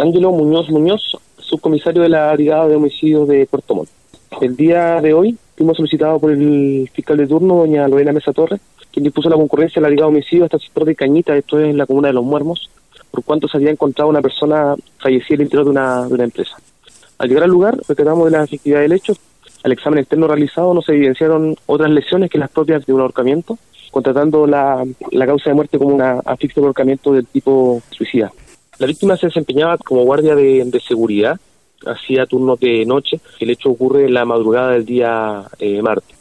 Ángelo Muñoz Muñoz, subcomisario de la Brigada de Homicidios de Puerto Montt. El día de hoy fuimos solicitados por el fiscal de turno, doña Lorena Mesa Torres, quien dispuso la concurrencia de la Brigada de Homicidios hasta el sector de Cañita, esto es en la comuna de Los Muermos, por cuanto se había encontrado una persona fallecida en el interior de una, de una empresa. Al llegar al lugar, recordamos de la efectividad del hecho. Al examen externo realizado no se evidenciaron otras lesiones que las propias de un ahorcamiento, contratando la, causa de muerte como una asfixia de ahorcamiento del tipo suicida. La víctima se desempeñaba como guardia de, de seguridad, hacía turnos de noche. El hecho ocurre en la madrugada del día eh, martes.